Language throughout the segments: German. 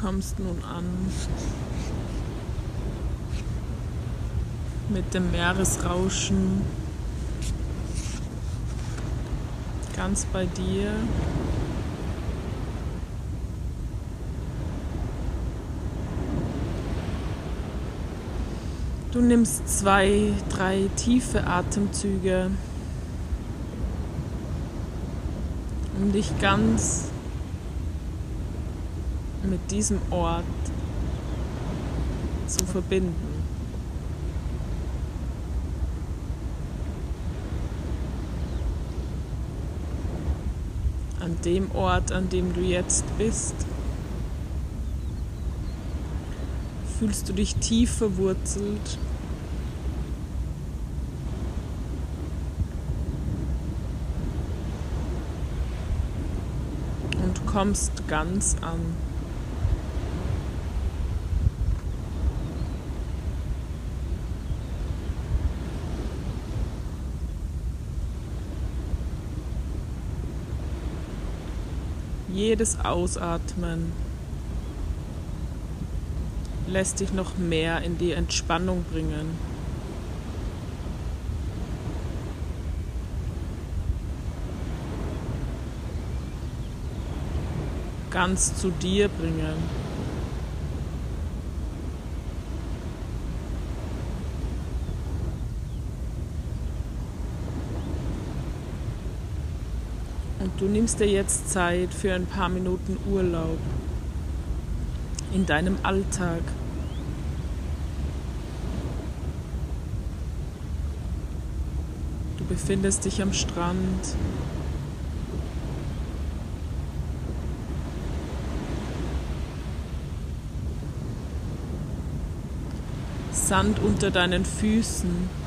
kommst nun an mit dem Meeresrauschen ganz bei dir. Du nimmst zwei, drei tiefe Atemzüge, um dich ganz mit diesem Ort zu verbinden. An dem Ort, an dem du jetzt bist, fühlst du dich tief verwurzelt. Und kommst ganz an. Jedes Ausatmen lässt dich noch mehr in die Entspannung bringen. Ganz zu dir bringen. Und du nimmst dir jetzt Zeit für ein paar Minuten Urlaub in deinem Alltag. Du befindest dich am Strand. Sand unter deinen Füßen.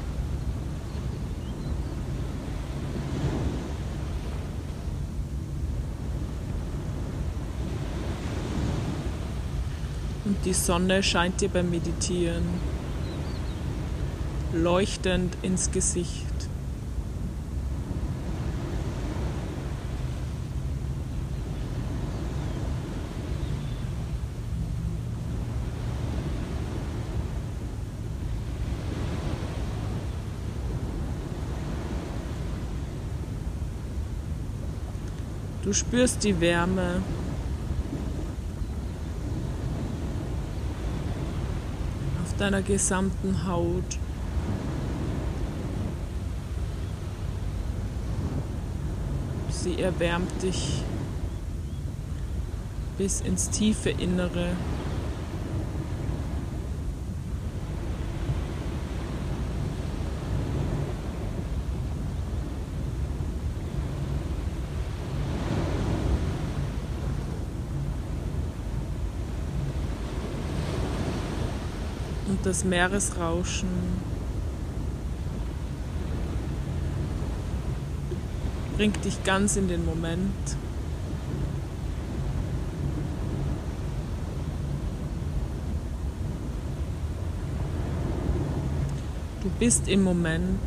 Die Sonne scheint dir beim Meditieren leuchtend ins Gesicht. Du spürst die Wärme. Deiner gesamten Haut. Sie erwärmt dich bis ins tiefe Innere. Und das Meeresrauschen. Bringt dich ganz in den Moment. Du bist im Moment.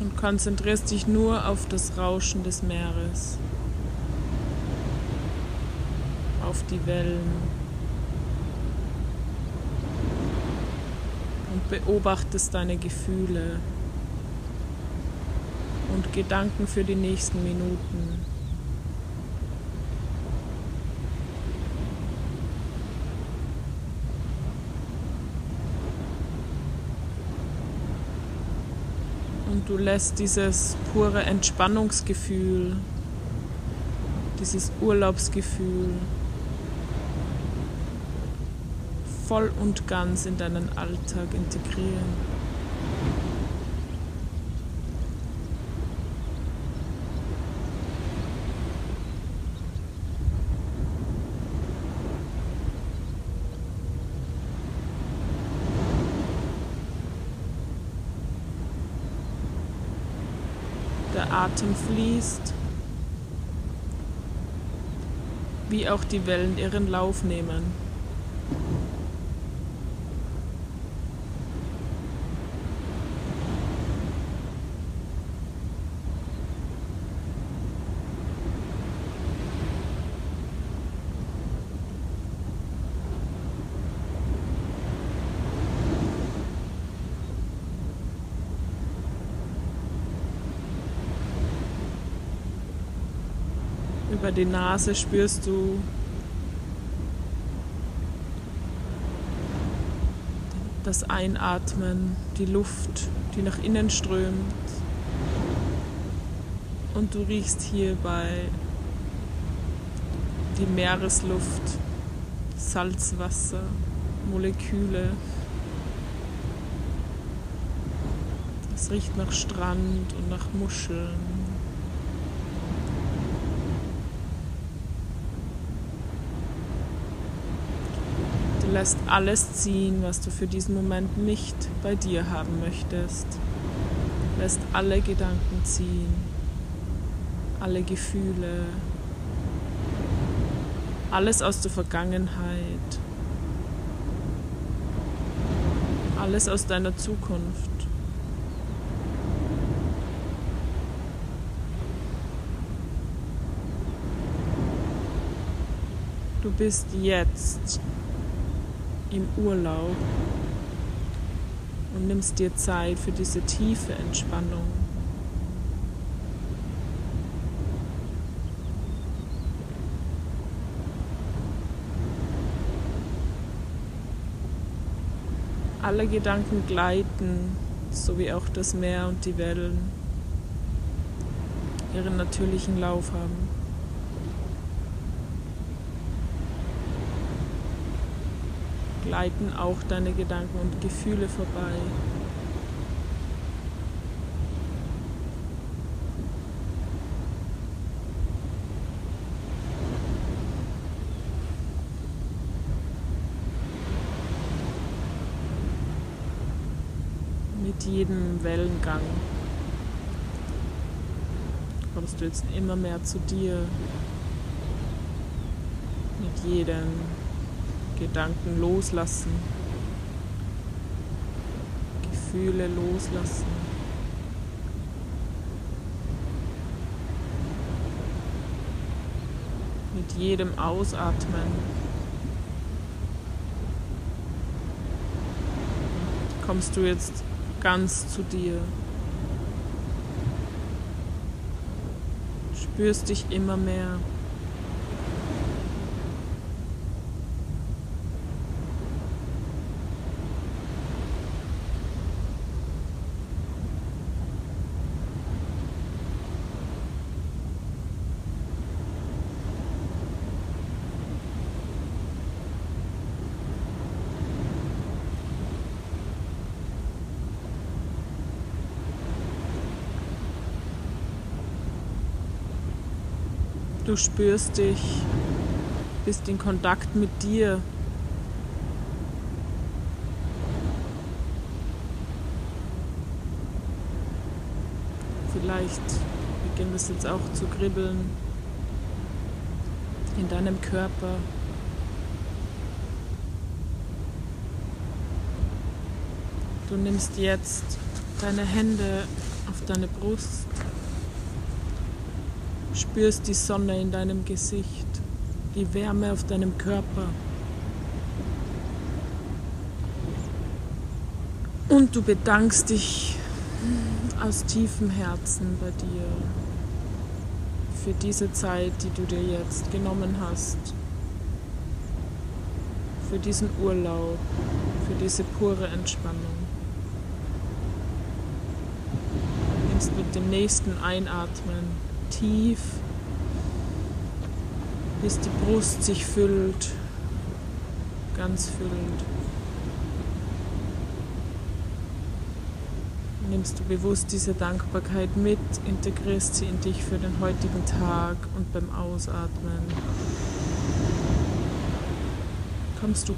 und konzentrierst dich nur auf das Rauschen des Meeres, auf die Wellen und beobachtest deine Gefühle und Gedanken für die nächsten Minuten. Und du lässt dieses pure Entspannungsgefühl, dieses Urlaubsgefühl voll und ganz in deinen Alltag integrieren. Der Atem fließt, wie auch die Wellen ihren Lauf nehmen. Über die Nase spürst du das Einatmen, die Luft, die nach innen strömt. Und du riechst hierbei die Meeresluft, Salzwasser, Moleküle. Es riecht nach Strand und nach Muscheln. Du lässt alles ziehen, was du für diesen Moment nicht bei dir haben möchtest. Lässt alle Gedanken ziehen, alle Gefühle, alles aus der Vergangenheit, alles aus deiner Zukunft. Du bist jetzt im Urlaub und nimmst dir Zeit für diese tiefe Entspannung. Alle Gedanken gleiten, so wie auch das Meer und die Wellen ihren natürlichen Lauf haben. Gleiten auch deine Gedanken und Gefühle vorbei. Mit jedem Wellengang kommst du jetzt immer mehr zu dir. Mit jedem Gedanken loslassen, Gefühle loslassen. Mit jedem Ausatmen kommst du jetzt ganz zu dir. Spürst dich immer mehr. Du spürst dich, bist in Kontakt mit dir. Vielleicht beginnt es jetzt auch zu kribbeln in deinem Körper. Du nimmst jetzt deine Hände auf deine Brust spürst die Sonne in deinem Gesicht, die Wärme auf deinem Körper. Und du bedankst dich aus tiefem Herzen bei dir für diese Zeit, die du dir jetzt genommen hast, für diesen Urlaub, für diese pure Entspannung. Nimmst mit dem nächsten Einatmen tief, bis die Brust sich füllt, ganz füllt. Nimmst du bewusst diese Dankbarkeit mit, integrierst sie in dich für den heutigen Tag und beim Ausatmen kommst du